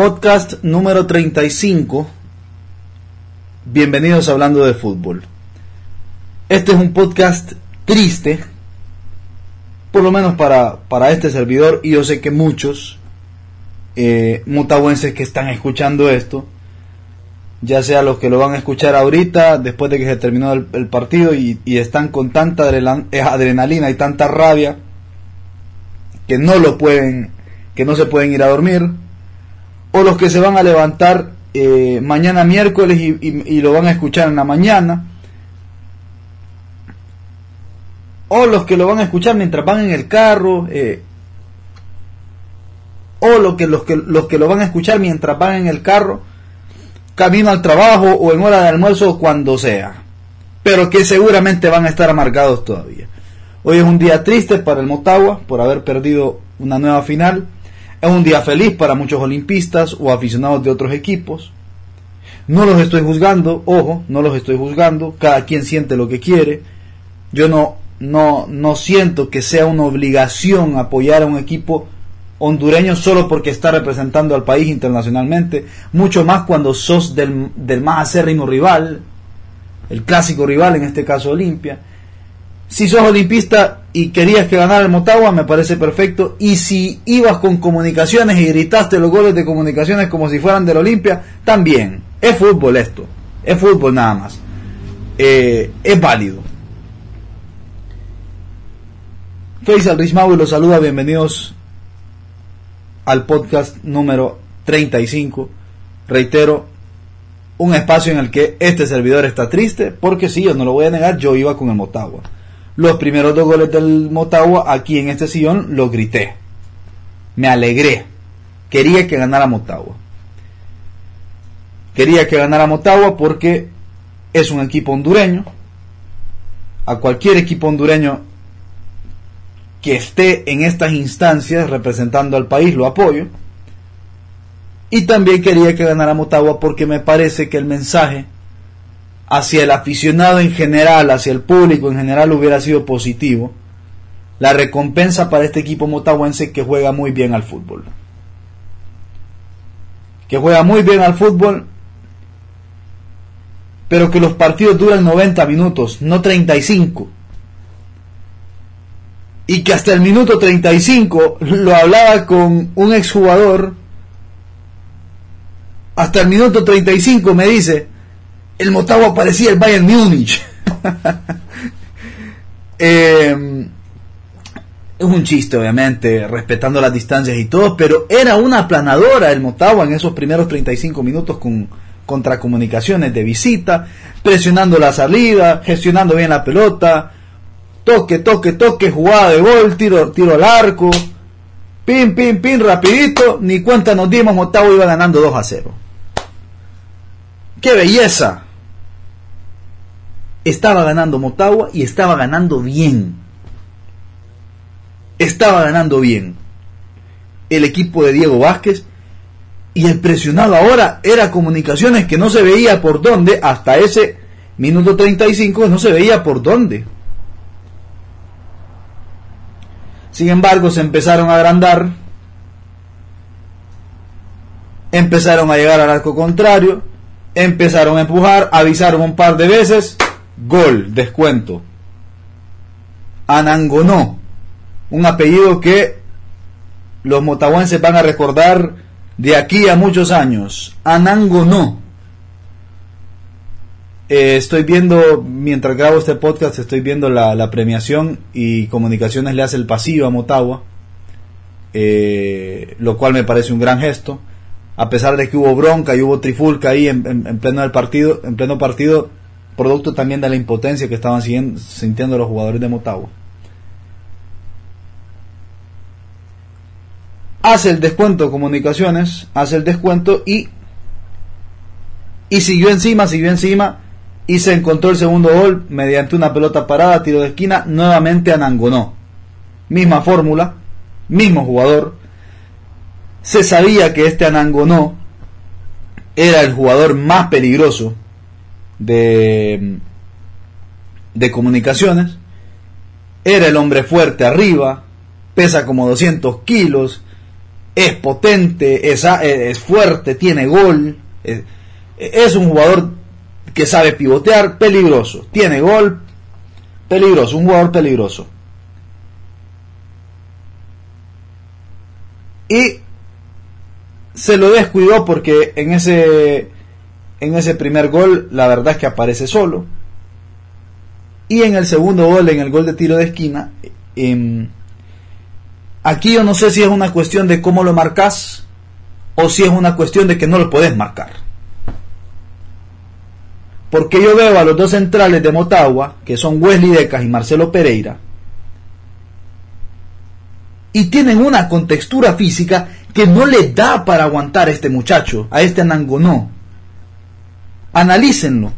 Podcast número 35. Bienvenidos a Hablando de Fútbol. Este es un podcast triste, por lo menos para, para este servidor, y yo sé que muchos eh, mutahuenses que están escuchando esto, ya sea los que lo van a escuchar ahorita, después de que se terminó el, partido, y, y, están con tanta adrenalina y tanta rabia, que no lo pueden, que no se pueden ir a dormir, o los que se van a levantar eh, mañana miércoles y, lo van a escuchar en la mañana, o los que lo van a escuchar mientras van en el carro, eh, o los que, los, que, los que lo van a escuchar mientras van en el carro, camino al trabajo o en hora de almuerzo, cuando sea, pero que seguramente van a estar amargados todavía. Hoy es un día triste para el Motagua por haber perdido una nueva final. Es un día feliz para muchos olimpistas o aficionados de otros equipos. No los estoy juzgando, ojo, no los estoy juzgando, cada quien siente lo que quiere. Yo no, no, no siento que sea una obligación apoyar a un equipo hondureño solo porque está representando al país internacionalmente, mucho más cuando sos del, del más acérrimo rival, el clásico rival, en este caso Olimpia. Si sos olimpista y querías que ganara el Motagua, me parece perfecto. Y si ibas con comunicaciones y gritaste los goles de comunicaciones como si fueran del Olimpia, también. Es fútbol esto. Es fútbol nada más. Eh, es válido. Faisal Richmaui los saluda. Bienvenidos al podcast número 35. Reitero, un espacio en el que este servidor está triste, porque sí, yo no lo voy a negar, yo iba con el Motagua. Los primeros dos goles del Motagua aquí en este sillón los grité. Me alegré. Quería que ganara Motagua. Quería que ganara Motagua porque es un equipo hondureño. A cualquier equipo hondureño que esté en estas instancias representando al país lo apoyo. Y también quería que ganara Motagua porque me parece que el mensaje hacia el aficionado en general, hacia el público en general hubiera sido positivo. La recompensa para este equipo motahuense que juega muy bien al fútbol. Que juega muy bien al fútbol, pero que los partidos duran 90 minutos, no 35 y que hasta el minuto 35 lo hablaba con un exjugador, hasta el minuto 35 me dice, el Motagua parecía el Bayern Múnich. eh, es un chiste, obviamente, respetando las distancias y todo, pero era una aplanadora el Motagua en esos primeros 35 minutos con contracomunicaciones de visita, presionando la salida, gestionando bien la pelota, toque, toque, toque, jugada de gol, tiro, tiro al arco, pin, pin, pin, rapidito, ni cuenta nos dimos, Motagua iba ganando 2 a 0. ¡Qué belleza! Estaba ganando Motagua y estaba ganando bien. Estaba ganando bien. El equipo de Diego Vázquez y el presionado ahora era comunicaciones que no se veía por dónde hasta ese minuto 35 no se veía por dónde. Sin embargo, se empezaron a agrandar, empezaron a llegar al arco contrario, empezaron a empujar, avisaron un par de veces, gol, descuento. Anangonó, un apellido que los motahuenses van a recordar de aquí a muchos años. Anangonó. Eh, estoy viendo, mientras grabo este podcast, estoy viendo la, premiación y Comunicaciones le hace el pasillo a Motagua, eh, lo cual me parece un gran gesto. A pesar de que hubo bronca y hubo trifulca ahí en pleno del partido, en pleno partido, producto también de la impotencia que estaban sintiendo los jugadores de Motagua. Hace el descuento Comunicaciones, hace el descuento y y siguió encima, siguió encima y se encontró el segundo gol mediante una pelota parada, tiro de esquina, nuevamente Anangonó. Misma fórmula, mismo jugador. Se sabía que este Anangonó era el jugador más peligroso de, de comunicaciones. Era el hombre fuerte arriba, pesa como 200 kilos, es potente, es, es fuerte, tiene gol, es, es un jugador que sabe pivotear, peligroso, tiene gol, peligroso, un jugador peligroso. Y se lo descuidó porque en ese en ese primer gol la verdad es que aparece solo. Y en el segundo gol, en el gol de tiro de esquina, em, aquí yo no sé si es una cuestión de cómo lo marcas o si es una cuestión de que no lo puedes marcar. Porque yo veo a los dos centrales de Motagua, que son Wesley Decas y Marcelo Pereira, y tienen una contextura física que no le da para aguantar a este muchacho, a este Anangonó. Analícenlo.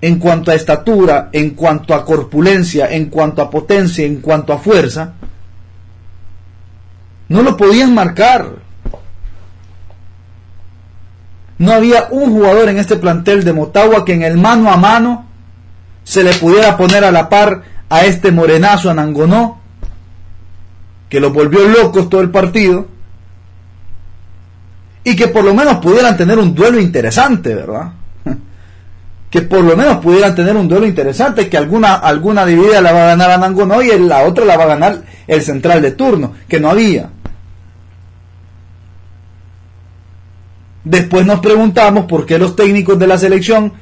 En cuanto a estatura, en cuanto a corpulencia, en cuanto a potencia, en cuanto a fuerza, no lo podían marcar. No había un jugador en este plantel de Motagua que en el mano a mano se le pudiera poner a la par a este morenazo Anangonó que los volvió locos todo el partido y que por lo menos pudieran tener un duelo interesante, ¿verdad? que por lo menos pudieran tener un duelo interesante, que alguna, alguna dividida la va a ganar Anangonó y la otra la va a ganar el central de turno, que no había. Después nos preguntamos por qué los técnicos de la selección,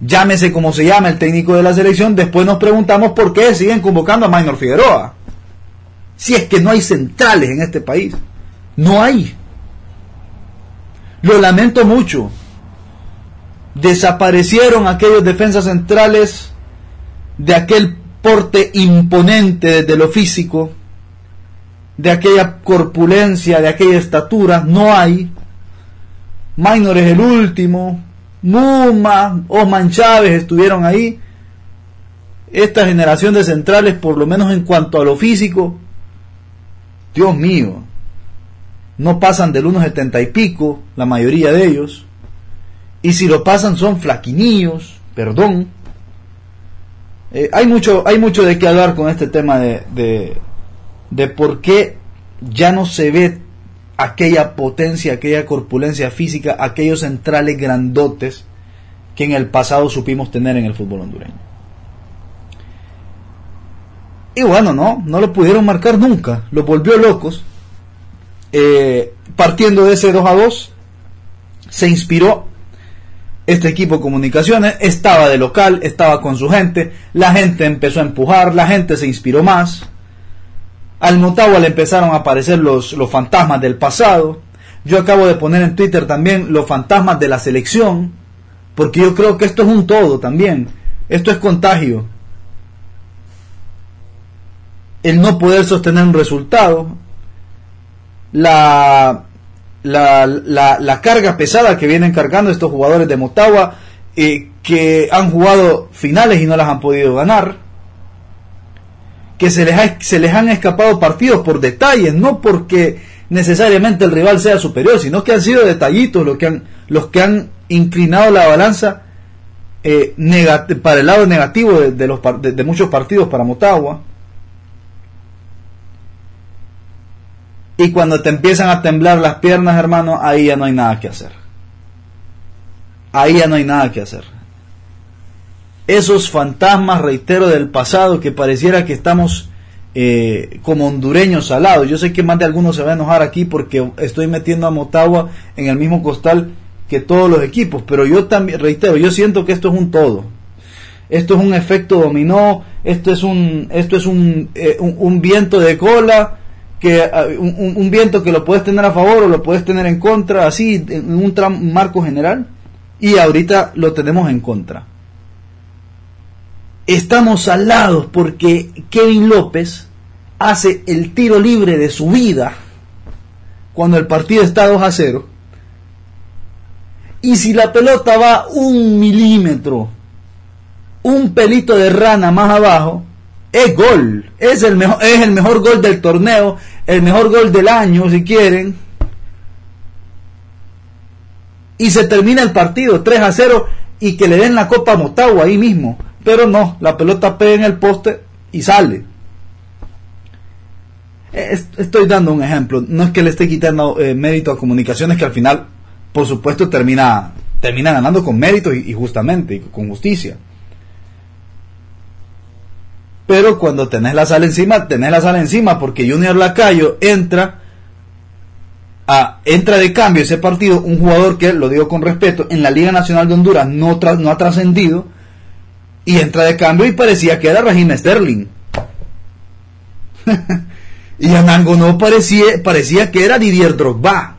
llámese como se llama el técnico de la selección, después nos preguntamos por qué siguen convocando a Maynor Figueroa. Si es que no hay centrales en este país. No hay. Lo lamento mucho. Desaparecieron aquellos defensas centrales de aquel porte imponente desde lo físico, de aquella corpulencia, de aquella estatura. No hay. Minor es el último. Muma, Osman Chávez estuvieron ahí. Esta generación de centrales, por lo menos en cuanto a lo físico, Dios mío, no pasan del 1,70 y pico, la mayoría de ellos, y si lo pasan son flaquinillos, perdón. Eh, hay, mucho, hay mucho de qué hablar con este tema de, de, de por qué ya no se ve aquella potencia, aquella corpulencia física, aquellos centrales grandotes que en el pasado supimos tener en el fútbol hondureño. Y bueno, no, no lo pudieron marcar nunca, lo volvió locos. Eh, partiendo de ese 2 a 2, se inspiró este equipo de comunicaciones, estaba de local, estaba con su gente, la gente empezó a empujar, la gente se inspiró más. Al Motagua le empezaron a aparecer los, los fantasmas del pasado. Yo acabo de poner en Twitter también los fantasmas de la selección, porque yo creo que esto es un todo también. Esto es contagio el no poder sostener un resultado, la, la, la, carga pesada que vienen cargando estos jugadores de Motagua, eh, que han jugado finales y no las han podido ganar, que se les, les han escapado partidos por detalles, no porque necesariamente el rival sea superior, sino que han sido detallitos los que han, los que han inclinado la balanza eh, para el lado negativo de, los, de muchos partidos para Motagua. Y cuando te empiezan a temblar las piernas, hermano, ahí ya no hay nada que hacer. Ahí ya no hay nada que hacer. Esos fantasmas, reitero, del pasado que pareciera que estamos eh, como hondureños al lado. Yo sé que más de algunos se va a enojar aquí porque estoy metiendo a Motagua en el mismo costal que todos los equipos, pero yo también, reitero, yo siento que esto es un todo. Esto es un efecto dominó, esto es un, esto es un, eh, un viento de cola que ah, un, viento que lo puedes tener a favor o lo puedes tener en contra, así en un marco general, y ahorita lo tenemos en contra. Estamos al lado porque Kevin López hace el tiro libre de su vida cuando el partido está 2 a 0. Y si la pelota va un milímetro, un pelito de rana más abajo, es gol, es el, mejor, es el mejor gol del torneo, el mejor gol del año, si quieren. Y se termina el partido 3 a 0 y que le den la copa a Motagua ahí mismo. Pero no, la pelota pega en el poste y sale. estoy dando un ejemplo. No es que le esté quitando eh, mérito a comunicaciones que al final, por supuesto, termina, termina ganando con mérito y, justamente, y con justicia. Pero cuando tenés la sala encima, tenés la sala encima porque Junior Lacayo entra a, entra de cambio ese partido un jugador que, lo digo con respeto, en la Liga Nacional de Honduras no, no ha trascendido y entra de cambio y parecía que era Raheem Sterling. y Anango no parecía, parecía que era Didier Drogba.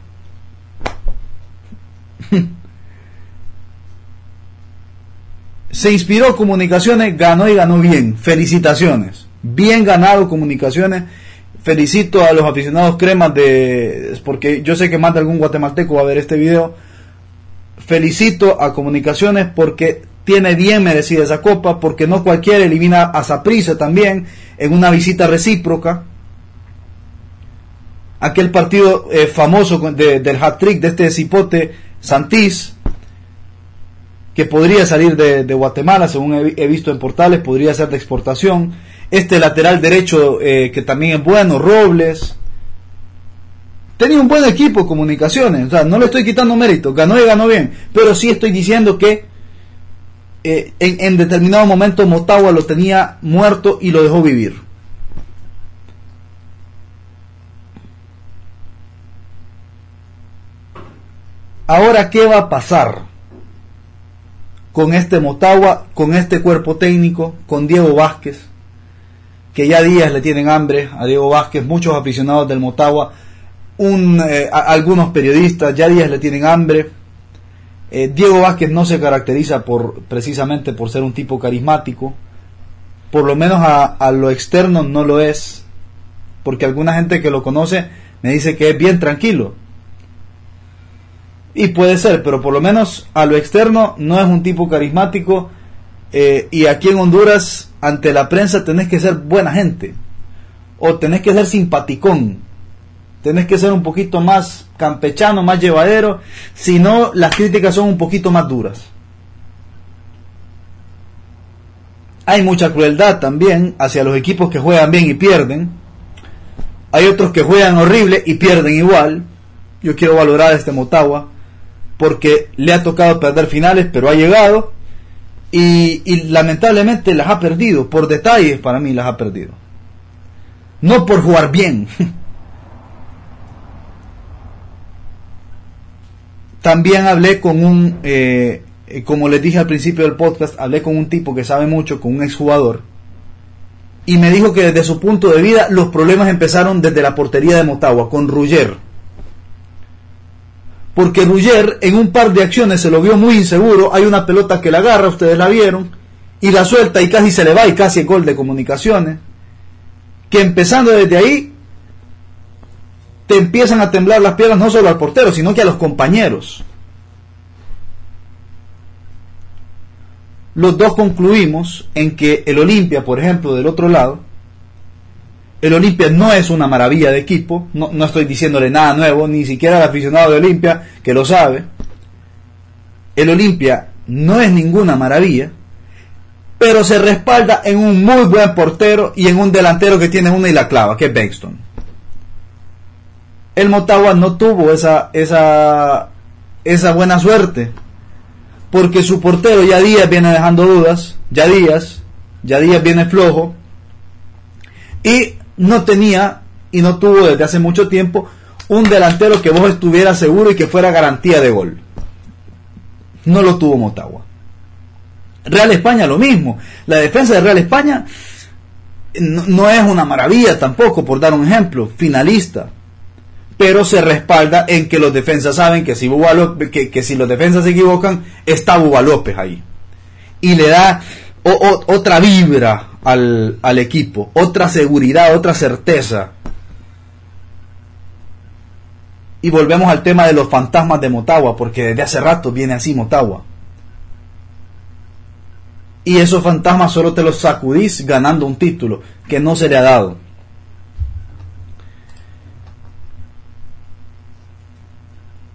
Se inspiró Comunicaciones, ganó y ganó bien. Felicitaciones. Bien ganado Comunicaciones. Felicito a los aficionados cremas de... porque yo sé que más de algún guatemalteco va a ver este video. Felicito a Comunicaciones porque tiene bien merecida esa copa, porque no cualquiera elimina a Saprissa también en una visita recíproca. Aquel partido eh, famoso del hat-trick de este cipote Santís, que podría salir de, Guatemala, según he, visto en portales, podría ser de exportación. Este lateral derecho, eh, que también es bueno, Robles. Tenía un buen equipo comunicaciones, o sea, no le estoy quitando mérito, ganó y ganó bien, pero sí estoy diciendo que eh, en, determinado momento Motagua lo tenía muerto y lo dejó vivir. Ahora, ¿qué va a pasar con este Motagua, con este cuerpo técnico, con Diego Vázquez? Que ya días le tienen hambre a Diego Vázquez, muchos aficionados del Motagua, un, eh, algunos periodistas ya días le tienen hambre. Eh, Diego Vázquez no se caracteriza por precisamente por ser un tipo carismático, por lo menos a, lo externo no lo es, porque alguna gente que lo conoce me dice que es bien tranquilo. Y puede ser, pero por lo menos a lo externo no es un tipo carismático. Eh, y aquí en Honduras, ante la prensa, tenés que ser buena gente. O tenés que ser simpaticón. Tenés que ser un poquito más campechano, más llevadero, si no las críticas son un poquito más duras. Hay mucha crueldad también hacia los equipos que juegan bien y pierden. Hay otros que juegan horrible y pierden igual. Yo quiero valorar a este Motagua porque le ha tocado perder finales, pero ha llegado y, lamentablemente las ha perdido. Por detalles para mí las ha perdido. No por jugar bien. También hablé con un, eh, como les dije al principio del podcast, hablé con un tipo que sabe mucho, con un exjugador, y me dijo que desde su punto de vida los problemas empezaron desde la portería de Motagua, con Rugger. Porque Rugger en un par de acciones se lo vio muy inseguro, hay una pelota que la agarra, ustedes la vieron, y la suelta y casi se le va y casi gol de comunicaciones, que empezando desde ahí te empiezan a temblar las piernas no solo al portero, sino que a los compañeros. Los dos concluimos en que el Olimpia, por ejemplo, del otro lado, el Olimpia no es una maravilla de equipo, no, no estoy diciéndole nada nuevo, ni siquiera al aficionado de Olimpia, que lo sabe. El Olimpia no es ninguna maravilla, pero se respalda en un muy buen portero y en un delantero que tiene una y la clava, que es Bexton el Motagua no tuvo esa, esa, esa buena suerte. Porque su portero ya Díaz viene dejando dudas, ya Díaz, ya Díaz viene flojo. Y no tenía y no tuvo desde hace mucho tiempo un delantero que vos estuviera seguro y que fuera garantía de gol. No lo tuvo Motagua. Real España lo mismo. La defensa de Real España no, es una maravilla tampoco, por dar un ejemplo. Finalista pero se respalda en que los defensas saben que si, que, si los defensas se equivocan, está Buba López ahí. Y le da otra vibra al, al equipo, otra seguridad, otra certeza. Y volvemos al tema de los fantasmas de Motagua, porque desde hace rato viene así Motagua. Y esos fantasmas solo te los sacudís ganando un título que no se le ha dado.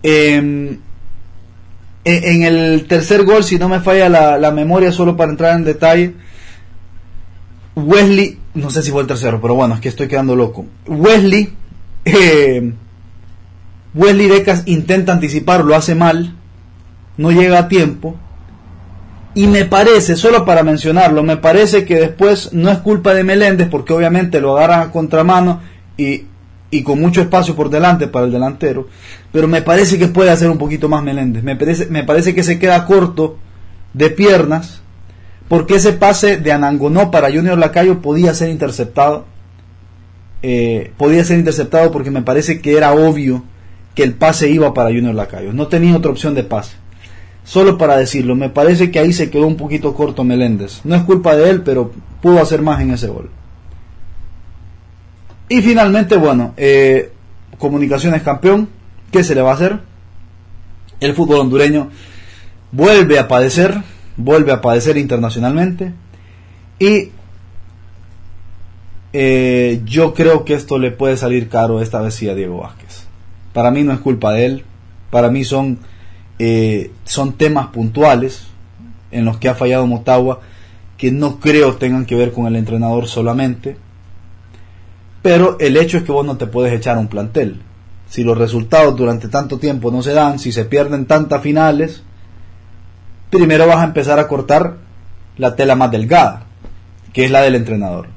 Em, en el tercer gol, si no me falla la, memoria, solo para entrar en detalle, Wesley no sé si fue el tercero, pero bueno, es que estoy quedando loco. Wesley, eh, Wesley Decas intenta anticipar, lo hace mal, no llega a tiempo. Y me parece, solo para mencionarlo, me parece que después no es culpa de Meléndez, porque obviamente lo agarran a contramano y, y con mucho espacio por delante para el delantero. Pero me parece que puede hacer un poquito más Meléndez. Me parece, me parece que se queda corto de piernas porque ese pase de Anangonó para Junior Lacayo podía ser interceptado. Eh, podía ser interceptado porque me parece que era obvio que el pase iba para Junior Lacayo. No tenía otra opción de pase. Solo para decirlo, me parece que ahí se quedó un poquito corto Meléndez. No es culpa de él, pero pudo hacer más en ese gol. Y finalmente, bueno, eh, Comunicaciones campeón. ¿Qué se le va a hacer? El fútbol hondureño vuelve a padecer vuelve a padecer internacionalmente y eh, yo creo que esto le puede salir caro esta vez a Diego Vázquez. Para mí no es culpa de él, para mí son, eh, son temas puntuales en los que ha fallado Motagua que no creo tengan que ver con el entrenador solamente, pero el hecho es que vos no te puedes echar un plantel. Si los resultados durante tanto tiempo no se dan, si se pierden tantas finales, primero vas a empezar a cortar la tela más delgada, que es la del entrenador.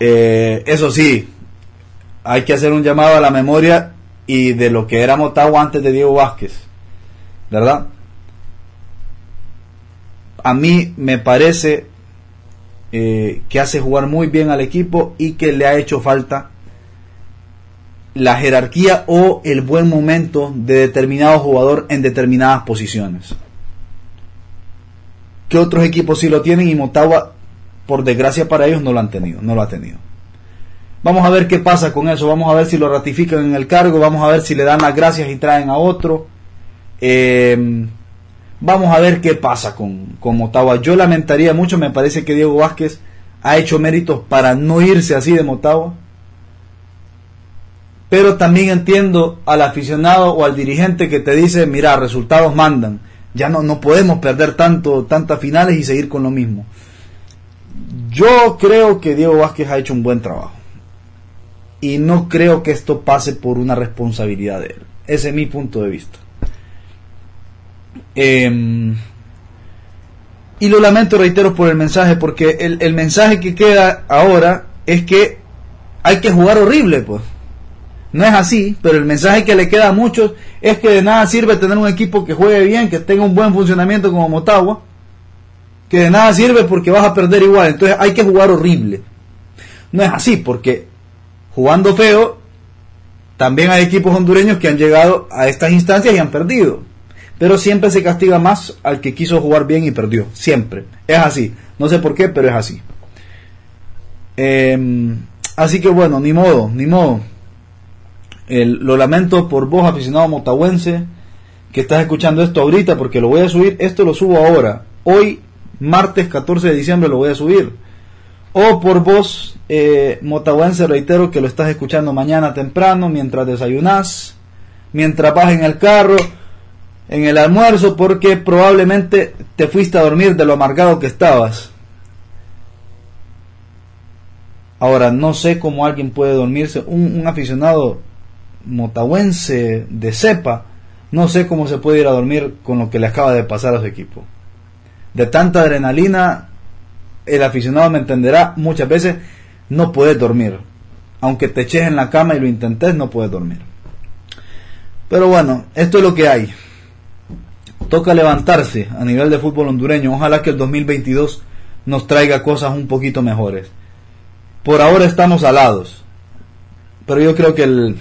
Eh, eso sí, hay que hacer un llamado a la memoria y de lo que era Motagua antes de Diego Vázquez, ¿verdad? A mí me parece eh, que hace jugar muy bien al equipo y que le ha hecho falta la jerarquía o el buen momento de determinado jugador en determinadas posiciones. Que otros equipos sí lo tienen y Motagua, por desgracia para ellos, no lo han tenido, no lo ha tenido. Vamos a ver qué pasa con eso, vamos a ver si lo ratifican en el cargo, vamos a ver si le dan las gracias y traen a otro. Eh, vamos a ver qué pasa con, con Motagua. Yo lamentaría mucho, me parece que Diego Vázquez ha hecho méritos para no irse así de Motagua pero también entiendo al aficionado o al dirigente que te dice, mira, resultados mandan, ya no, no podemos perder tanto, tantas finales y seguir con lo mismo. Yo creo que Diego Vázquez ha hecho un buen trabajo y no creo que esto pase por una responsabilidad de él. Ese es mi punto de vista. Em, y lo lamento, reitero, por el mensaje, porque el, el mensaje que queda ahora es que hay que jugar horrible, pues no es así, pero el mensaje que le queda a muchos es que de nada sirve tener un equipo que juegue bien, que tenga un buen funcionamiento como Motagua, que de nada sirve porque vas a perder igual, entonces hay que jugar horrible. No es así, porque jugando feo, también hay equipos hondureños que han llegado a estas instancias y han perdido. Pero siempre se castiga más al que quiso jugar bien y perdió. Siempre. Es así. No sé por qué, pero es así. Em, así que bueno, ni modo, ni modo lo lamento por vos, aficionado motahuense, que estás escuchando esto ahorita, porque lo voy a subir. Esto lo subo ahora. Hoy, martes 14 de diciembre, lo voy a subir. O por vos, eh, motahuense, reitero que lo estás escuchando mañana temprano, mientras desayunás, mientras vas en el carro, en el almuerzo, porque probablemente te fuiste a dormir de lo amargado que estabas. Ahora, no sé cómo alguien puede dormirse. Un, un aficionado motahuense de cepa, no sé cómo se puede ir a dormir con lo que le acaba de pasar a su equipo. De tanta adrenalina, el aficionado me entenderá, muchas veces no puedes dormir. Aunque te eches en la cama y lo intentes, no puedes dormir. Pero bueno, esto es lo que hay. Toca levantarse a nivel de fútbol hondureño. Ojalá que el 2022 nos traiga cosas un poquito mejores. Por ahora estamos alados. Pero yo creo que el,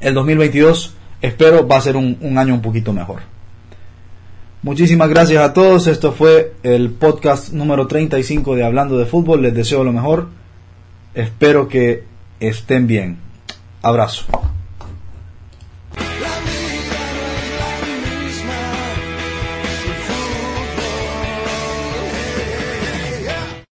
el 2022 espero va a ser un, año un poquito mejor. Muchísimas gracias a todos. Esto fue el podcast número 35 de Hablando de Fútbol. Les deseo lo mejor. Espero que estén bien. Abrazo.